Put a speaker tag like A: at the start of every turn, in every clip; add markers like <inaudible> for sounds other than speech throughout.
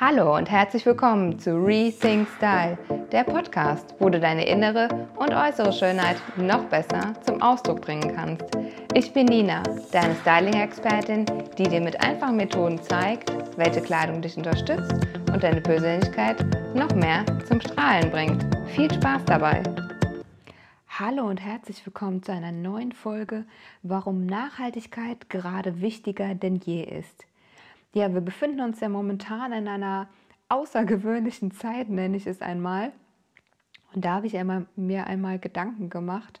A: Hallo und herzlich willkommen zu Rethink Style, der Podcast, wo du deine innere und äußere Schönheit noch besser zum Ausdruck bringen kannst. Ich bin Nina, deine Styling-Expertin, die dir mit einfachen Methoden zeigt, welche Kleidung dich unterstützt und deine Persönlichkeit noch mehr zum Strahlen bringt. Viel Spaß dabei! Hallo und herzlich willkommen zu einer neuen Folge, warum Nachhaltigkeit gerade wichtiger denn je ist. Ja, wir befinden uns ja momentan in einer außergewöhnlichen Zeit, nenne ich es einmal. Und da habe ich einmal, mir einmal Gedanken gemacht,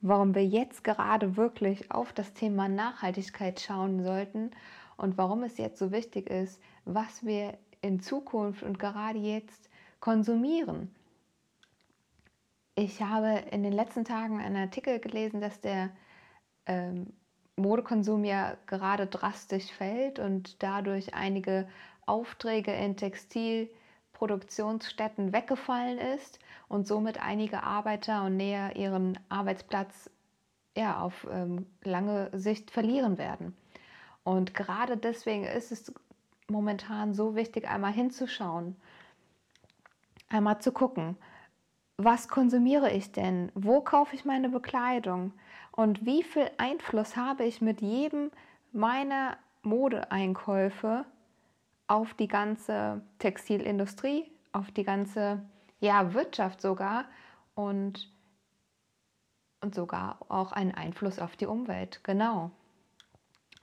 A: warum wir jetzt gerade wirklich auf das Thema Nachhaltigkeit schauen sollten und warum es jetzt so wichtig ist, was wir in Zukunft und gerade jetzt konsumieren. Ich habe in den letzten Tagen einen Artikel gelesen, dass der ähm, Modekonsum ja gerade drastisch fällt und dadurch einige Aufträge in Textilproduktionsstätten weggefallen ist und somit einige Arbeiter und Näher ihren Arbeitsplatz ja, auf ähm, lange Sicht verlieren werden. Und gerade deswegen ist es momentan so wichtig, einmal hinzuschauen, einmal zu gucken, was konsumiere ich denn? Wo kaufe ich meine Bekleidung? Und wie viel Einfluss habe ich mit jedem meiner Modeeinkäufe auf die ganze Textilindustrie, auf die ganze ja, Wirtschaft sogar und, und sogar auch einen Einfluss auf die Umwelt. Genau.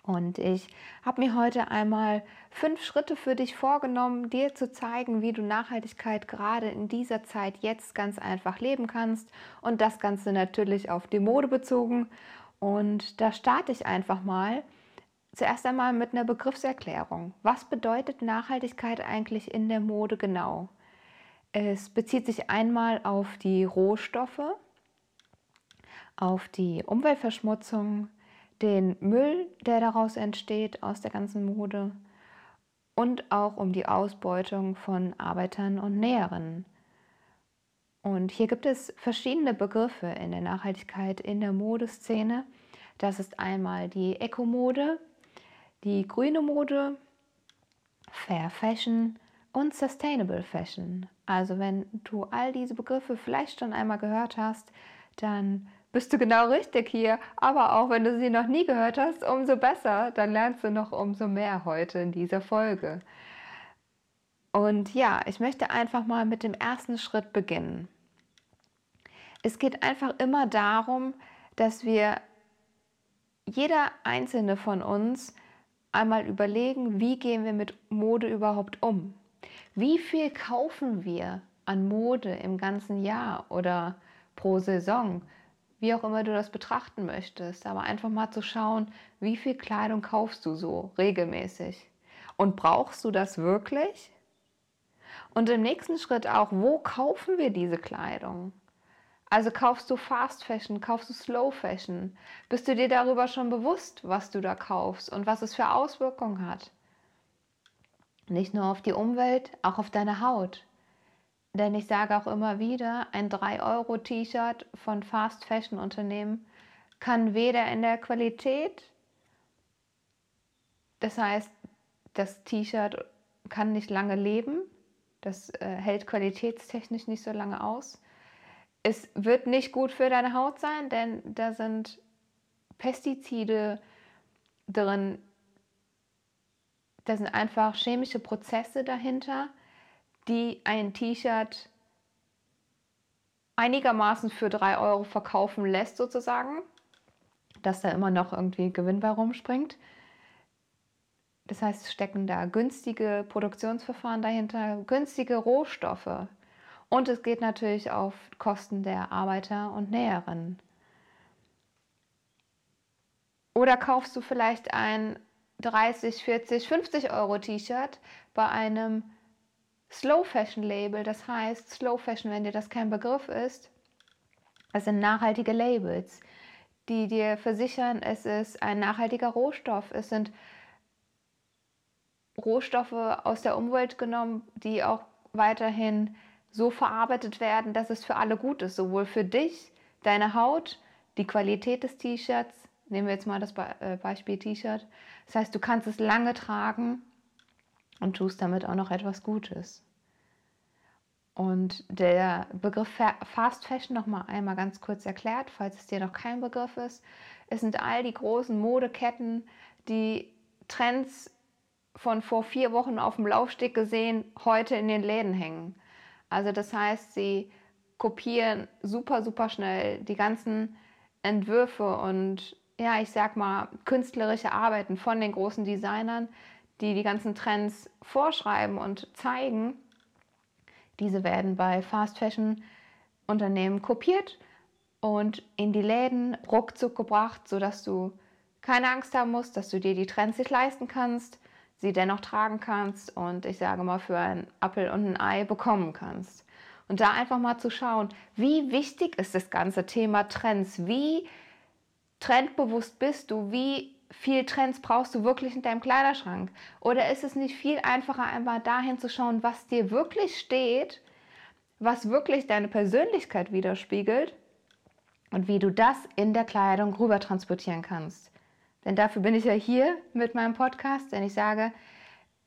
A: Und ich habe mir heute einmal fünf Schritte für dich vorgenommen, dir zu zeigen, wie du Nachhaltigkeit gerade in dieser Zeit jetzt ganz einfach leben kannst. Und das Ganze natürlich auf die Mode bezogen. Und da starte ich einfach mal. Zuerst einmal mit einer Begriffserklärung. Was bedeutet Nachhaltigkeit eigentlich in der Mode genau? Es bezieht sich einmal auf die Rohstoffe, auf die Umweltverschmutzung, den Müll, der daraus entsteht aus der ganzen Mode und auch um die Ausbeutung von Arbeitern und Näherinnen. Und hier gibt es verschiedene Begriffe in der Nachhaltigkeit in der Modeszene. Das ist einmal die Eco-Mode, die grüne Mode, Fair Fashion und Sustainable Fashion. Also wenn du all diese Begriffe vielleicht schon einmal gehört hast, dann bist du genau richtig hier. Aber auch wenn du sie noch nie gehört hast, umso besser. Dann lernst du noch umso mehr heute in dieser Folge. Und ja, ich möchte einfach mal mit dem ersten Schritt beginnen. Es geht einfach immer darum, dass wir jeder einzelne von uns einmal überlegen, wie gehen wir mit Mode überhaupt um? Wie viel kaufen wir an Mode im ganzen Jahr oder pro Saison? Wie auch immer du das betrachten möchtest, aber einfach mal zu schauen, wie viel Kleidung kaufst du so regelmäßig und brauchst du das wirklich? Und im nächsten Schritt auch, wo kaufen wir diese Kleidung? Also kaufst du Fast Fashion, kaufst du Slow Fashion? Bist du dir darüber schon bewusst, was du da kaufst und was es für Auswirkungen hat? Nicht nur auf die Umwelt, auch auf deine Haut. Denn ich sage auch immer wieder, ein 3-Euro-T-Shirt von Fast Fashion Unternehmen kann weder in der Qualität, das heißt, das T-Shirt kann nicht lange leben, das äh, hält qualitätstechnisch nicht so lange aus. Es wird nicht gut für deine Haut sein, denn da sind Pestizide drin, da sind einfach chemische Prozesse dahinter die ein T-Shirt einigermaßen für 3 Euro verkaufen lässt, sozusagen, dass da immer noch irgendwie Gewinn bei rumspringt. Das heißt, stecken da günstige Produktionsverfahren dahinter, günstige Rohstoffe. Und es geht natürlich auf Kosten der Arbeiter und Näherinnen. Oder kaufst du vielleicht ein 30, 40, 50 Euro T-Shirt bei einem Slow Fashion Label. Das heißt, Slow Fashion, wenn dir das kein Begriff ist, das sind nachhaltige Labels, die dir versichern, es ist ein nachhaltiger Rohstoff. Es sind Rohstoffe aus der Umwelt genommen, die auch weiterhin so verarbeitet werden, dass es für alle gut ist, sowohl für dich, deine Haut, die Qualität des T-Shirts. Nehmen wir jetzt mal das äh, Beispiel T-Shirt. Das heißt, du kannst es lange tragen und tust damit auch noch etwas Gutes. Und der Begriff Fast Fashion noch mal einmal ganz kurz erklärt, falls es dir noch kein Begriff ist. Es sind all die großen Modeketten, die Trends von vor vier Wochen auf dem Laufsteg gesehen heute in den Läden hängen. Also das heißt, sie kopieren super, super schnell die ganzen Entwürfe und ja, ich sag mal, künstlerische Arbeiten von den großen Designern, die die ganzen Trends vorschreiben und zeigen. Diese werden bei Fast Fashion Unternehmen kopiert und in die Läden ruckzuck gebracht, sodass du keine Angst haben musst, dass du dir die Trends nicht leisten kannst, sie dennoch tragen kannst und ich sage mal für einen Apfel und ein Ei bekommen kannst. Und da einfach mal zu schauen, wie wichtig ist das ganze Thema Trends, wie trendbewusst bist du, wie viel Trends brauchst du wirklich in deinem Kleiderschrank? Oder ist es nicht viel einfacher, einmal dahin zu schauen, was dir wirklich steht, was wirklich deine Persönlichkeit widerspiegelt und wie du das in der Kleidung rüber transportieren kannst? Denn dafür bin ich ja hier mit meinem Podcast, denn ich sage,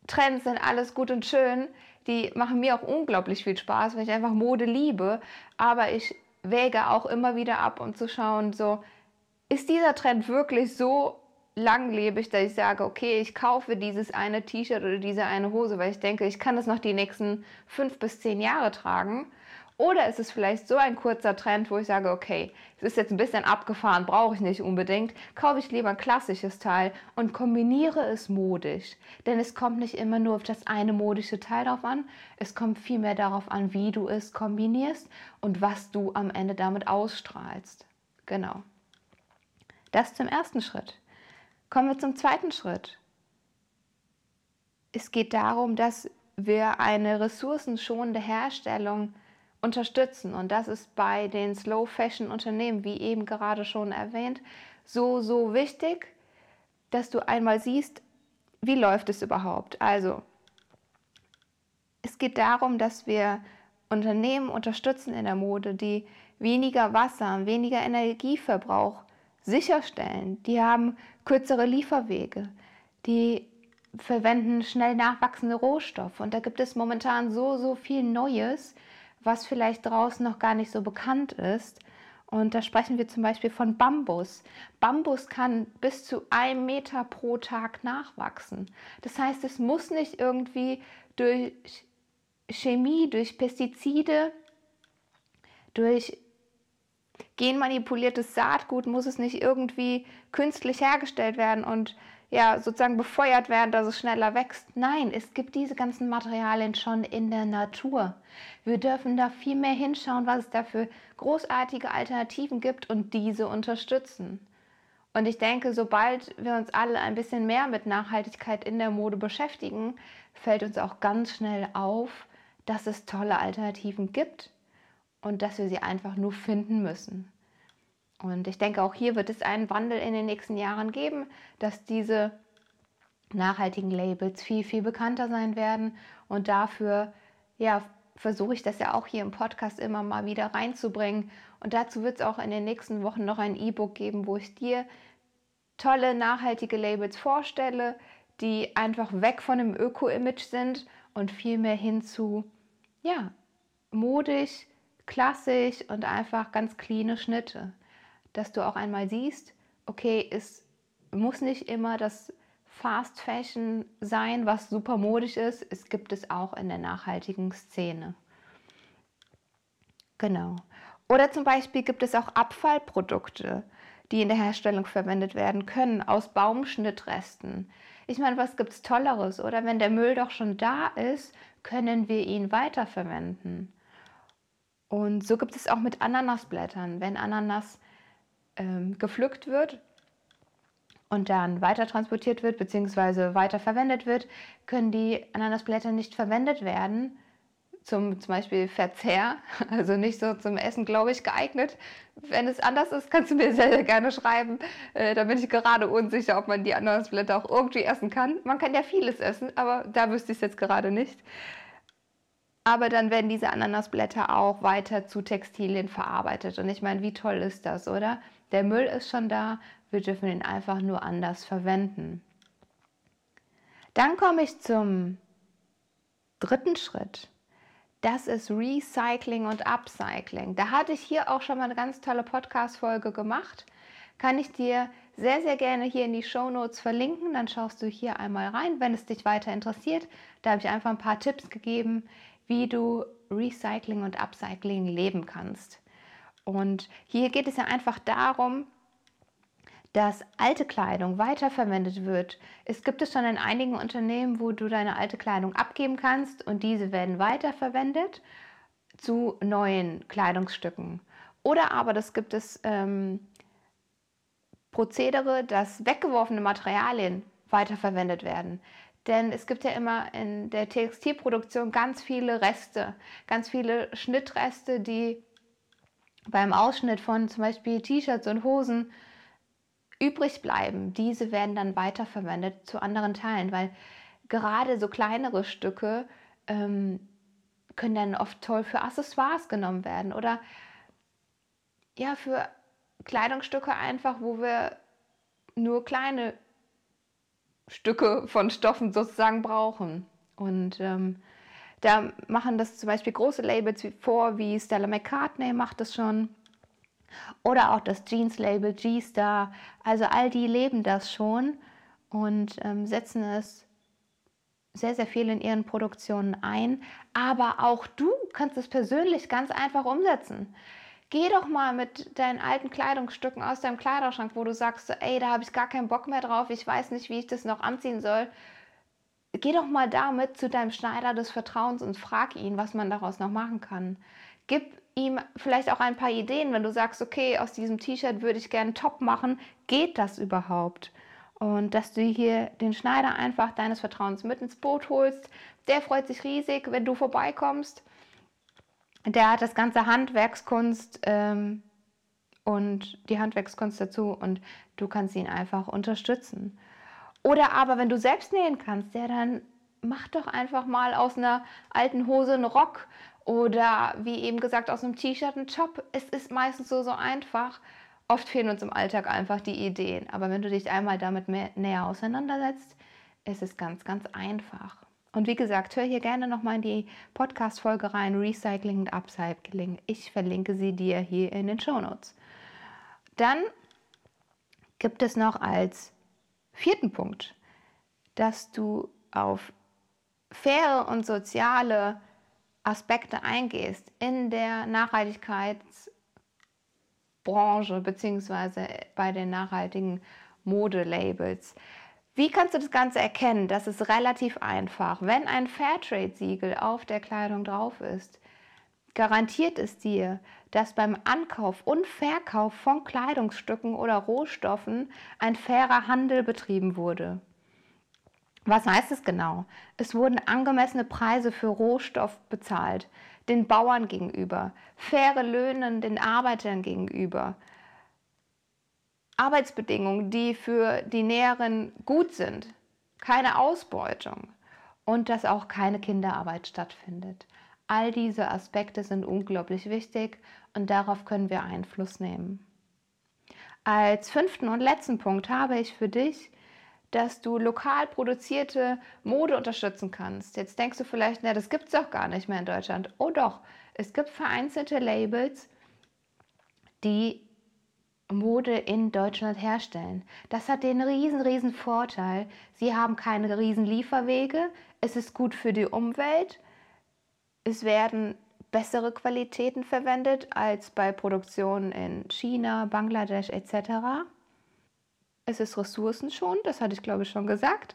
A: Trends sind alles gut und schön, die machen mir auch unglaublich viel Spaß, weil ich einfach Mode liebe, aber ich wäge auch immer wieder ab, um zu schauen, so, ist dieser Trend wirklich so langlebig, dass ich sage, okay, ich kaufe dieses eine T-Shirt oder diese eine Hose, weil ich denke, ich kann das noch die nächsten fünf bis zehn Jahre tragen. Oder ist es vielleicht so ein kurzer Trend, wo ich sage, okay, es ist jetzt ein bisschen abgefahren, brauche ich nicht unbedingt, kaufe ich lieber ein klassisches Teil und kombiniere es modisch. Denn es kommt nicht immer nur auf das eine modische Teil drauf an, es kommt vielmehr darauf an, wie du es kombinierst und was du am Ende damit ausstrahlst. Genau. Das zum ersten Schritt. Kommen wir zum zweiten Schritt. Es geht darum, dass wir eine ressourcenschonende Herstellung unterstützen. Und das ist bei den Slow Fashion Unternehmen, wie eben gerade schon erwähnt, so, so wichtig, dass du einmal siehst, wie läuft es überhaupt. Also, es geht darum, dass wir Unternehmen unterstützen in der Mode, die weniger Wasser, weniger Energieverbrauch sicherstellen. Die haben kürzere Lieferwege. Die verwenden schnell nachwachsende Rohstoffe. Und da gibt es momentan so, so viel Neues, was vielleicht draußen noch gar nicht so bekannt ist. Und da sprechen wir zum Beispiel von Bambus. Bambus kann bis zu einem Meter pro Tag nachwachsen. Das heißt, es muss nicht irgendwie durch Chemie, durch Pestizide, durch genmanipuliertes Saatgut muss es nicht irgendwie künstlich hergestellt werden und ja, sozusagen befeuert werden, dass es schneller wächst. Nein, es gibt diese ganzen Materialien schon in der Natur. Wir dürfen da viel mehr hinschauen, was es da für großartige Alternativen gibt und diese unterstützen. Und ich denke, sobald wir uns alle ein bisschen mehr mit Nachhaltigkeit in der Mode beschäftigen, fällt uns auch ganz schnell auf, dass es tolle Alternativen gibt und dass wir sie einfach nur finden müssen. Und ich denke, auch hier wird es einen Wandel in den nächsten Jahren geben, dass diese nachhaltigen Labels viel, viel bekannter sein werden. Und dafür ja, versuche ich das ja auch hier im Podcast immer mal wieder reinzubringen. Und dazu wird es auch in den nächsten Wochen noch ein E-Book geben, wo ich dir tolle, nachhaltige Labels vorstelle, die einfach weg von dem Öko-Image sind und vielmehr hin zu, ja, modisch, klassisch und einfach ganz cleane Schnitte. Dass du auch einmal siehst, okay, es muss nicht immer das Fast Fashion sein, was super modisch ist. Es gibt es auch in der nachhaltigen Szene. Genau. Oder zum Beispiel gibt es auch Abfallprodukte, die in der Herstellung verwendet werden können, aus Baumschnittresten. Ich meine, was gibt es Tolleres? Oder wenn der Müll doch schon da ist, können wir ihn weiterverwenden. Und so gibt es auch mit Ananasblättern. Wenn Ananas ähm, gepflückt wird und dann weiter transportiert wird bzw. weiter verwendet wird, können die Ananasblätter nicht verwendet werden zum zum Beispiel Verzehr, <laughs> also nicht so zum Essen, glaube ich, geeignet. Wenn es anders ist, kannst du mir sehr, sehr gerne schreiben. Äh, da bin ich gerade unsicher, ob man die Ananasblätter auch irgendwie essen kann. Man kann ja vieles essen, aber da wüsste ich es jetzt gerade nicht. Aber dann werden diese Ananasblätter auch weiter zu Textilien verarbeitet. Und ich meine, wie toll ist das, oder? Der Müll ist schon da, wir dürfen ihn einfach nur anders verwenden. Dann komme ich zum dritten Schritt, das ist Recycling und Upcycling. Da hatte ich hier auch schon mal eine ganz tolle Podcast-Folge gemacht. Kann ich dir sehr, sehr gerne hier in die Show Notes verlinken. Dann schaust du hier einmal rein, wenn es dich weiter interessiert. Da habe ich einfach ein paar Tipps gegeben, wie du Recycling und Upcycling leben kannst. Und hier geht es ja einfach darum, dass alte Kleidung weiterverwendet wird. Es gibt es schon in einigen Unternehmen, wo du deine alte Kleidung abgeben kannst und diese werden weiterverwendet zu neuen Kleidungsstücken. Oder aber das gibt es ähm, Prozedere, dass weggeworfene Materialien weiterverwendet werden. Denn es gibt ja immer in der Textilproduktion ganz viele Reste, ganz viele Schnittreste, die beim Ausschnitt von zum Beispiel T-Shirts und Hosen übrig bleiben. Diese werden dann weiterverwendet zu anderen Teilen, weil gerade so kleinere Stücke ähm, können dann oft toll für Accessoires genommen werden oder ja, für Kleidungsstücke einfach, wo wir nur kleine Stücke von Stoffen sozusagen brauchen. Und ähm, da machen das zum Beispiel große Labels vor, wie Stella McCartney macht das schon. Oder auch das Jeans-Label G-Star. Also all die leben das schon und ähm, setzen es sehr, sehr viel in ihren Produktionen ein. Aber auch du kannst es persönlich ganz einfach umsetzen. Geh doch mal mit deinen alten Kleidungsstücken aus deinem Kleiderschrank, wo du sagst, ey, da habe ich gar keinen Bock mehr drauf, ich weiß nicht, wie ich das noch anziehen soll. Geh doch mal damit zu deinem Schneider des Vertrauens und frag ihn, was man daraus noch machen kann. Gib ihm vielleicht auch ein paar Ideen, wenn du sagst, okay, aus diesem T-Shirt würde ich gerne Top machen, geht das überhaupt? Und dass du hier den Schneider einfach deines Vertrauens mit ins Boot holst, der freut sich riesig, wenn du vorbeikommst der hat das ganze Handwerkskunst ähm, und die Handwerkskunst dazu und du kannst ihn einfach unterstützen. Oder aber wenn du selbst nähen kannst, ja, dann mach doch einfach mal aus einer alten Hose einen Rock oder wie eben gesagt aus einem T-Shirt einen Top. Es ist meistens so, so einfach. Oft fehlen uns im Alltag einfach die Ideen. Aber wenn du dich einmal damit mehr, näher auseinandersetzt, ist es ganz, ganz einfach. Und wie gesagt, hör hier gerne nochmal in die Podcast-Folge rein, Recycling und Upcycling. Ich verlinke sie dir hier in den Show Notes. Dann gibt es noch als vierten Punkt, dass du auf faire und soziale Aspekte eingehst in der Nachhaltigkeitsbranche bzw. bei den nachhaltigen Modelabels. Wie kannst du das Ganze erkennen? Das ist relativ einfach. Wenn ein Fairtrade-Siegel auf der Kleidung drauf ist, garantiert es dir, dass beim Ankauf und Verkauf von Kleidungsstücken oder Rohstoffen ein fairer Handel betrieben wurde. Was heißt es genau? Es wurden angemessene Preise für Rohstoff bezahlt, den Bauern gegenüber, faire Löhne den Arbeitern gegenüber, Arbeitsbedingungen, die für die Näheren gut sind, keine Ausbeutung und dass auch keine Kinderarbeit stattfindet. All diese Aspekte sind unglaublich wichtig und darauf können wir Einfluss nehmen. Als fünften und letzten Punkt habe ich für dich, dass du lokal produzierte Mode unterstützen kannst. Jetzt denkst du vielleicht, na, das gibt es doch gar nicht mehr in Deutschland. Oh doch, es gibt vereinzelte Labels, die Mode in Deutschland herstellen. Das hat den riesen, riesen Vorteil. Sie haben keine riesen Lieferwege. Es ist gut für die Umwelt. Es werden bessere Qualitäten verwendet als bei Produktionen in China, Bangladesch etc. Es ist ressourcenschonend, das hatte ich glaube ich schon gesagt.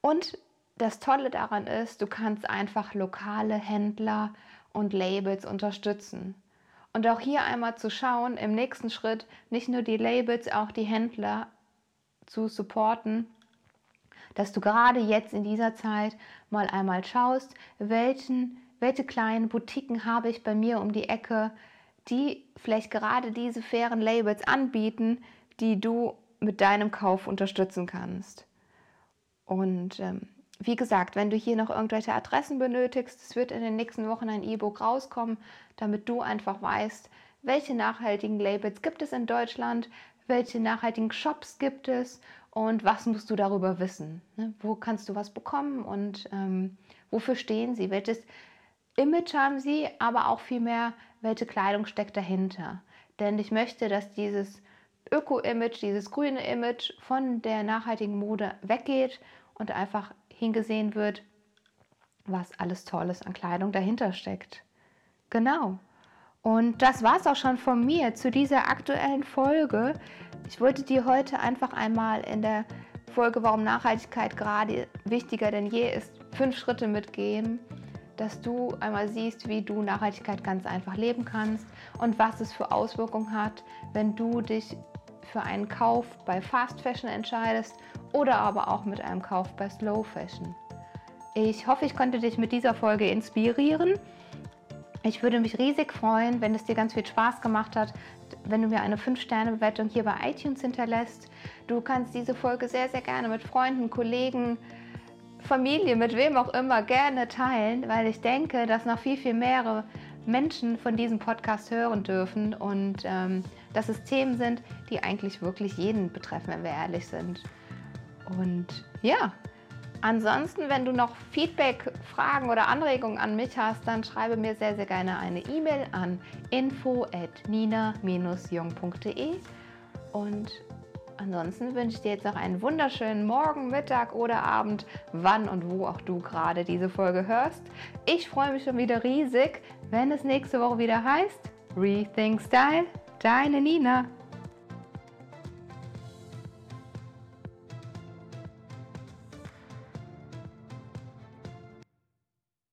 A: Und das Tolle daran ist, du kannst einfach lokale Händler und Labels unterstützen. Und auch hier einmal zu schauen, im nächsten Schritt nicht nur die Labels, auch die Händler zu supporten, dass du gerade jetzt in dieser Zeit mal einmal schaust, welchen, welche kleinen Boutiquen habe ich bei mir um die Ecke, die vielleicht gerade diese fairen Labels anbieten, die du mit deinem Kauf unterstützen kannst. Und ähm, wie gesagt, wenn du hier noch irgendwelche Adressen benötigst, es wird in den nächsten Wochen ein E-Book rauskommen, damit du einfach weißt, welche nachhaltigen Labels gibt es in Deutschland, welche nachhaltigen Shops gibt es und was musst du darüber wissen. Ne? Wo kannst du was bekommen und ähm, Wofür stehen sie? Welches Image haben sie, aber auch vielmehr, welche Kleidung steckt dahinter? Denn ich möchte, dass dieses Öko-Image, dieses grüne Image von der nachhaltigen Mode weggeht und einfach hingesehen wird, was alles Tolles an Kleidung dahinter steckt. Genau. Und das war es auch schon von mir zu dieser aktuellen Folge. Ich wollte dir heute einfach einmal in der Folge, warum Nachhaltigkeit gerade wichtiger denn je ist, fünf Schritte mitgeben, dass du einmal siehst, wie du Nachhaltigkeit ganz einfach leben kannst und was es für Auswirkungen hat, wenn du dich für einen Kauf bei Fast Fashion entscheidest oder aber auch mit einem Kauf bei Slow Fashion. Ich hoffe, ich konnte dich mit dieser Folge inspirieren. Ich würde mich riesig freuen, wenn es dir ganz viel Spaß gemacht hat, wenn du mir eine 5-Sterne-Bewertung hier bei iTunes hinterlässt. Du kannst diese Folge sehr, sehr gerne mit Freunden, Kollegen, Familie, mit wem auch immer gerne teilen, weil ich denke, dass noch viel, viel mehr Menschen von diesem Podcast hören dürfen und ähm, dass es Themen sind, die eigentlich wirklich jeden betreffen, wenn wir ehrlich sind. Und ja, ansonsten, wenn du noch Feedback, Fragen oder Anregungen an mich hast, dann schreibe mir sehr, sehr gerne eine E-Mail an info at nina-jung.de und Ansonsten wünsche ich dir jetzt noch einen wunderschönen Morgen, Mittag oder Abend, wann und wo auch du gerade diese Folge hörst. Ich freue mich schon wieder riesig, wenn es nächste Woche wieder heißt Rethink Style, deine Nina.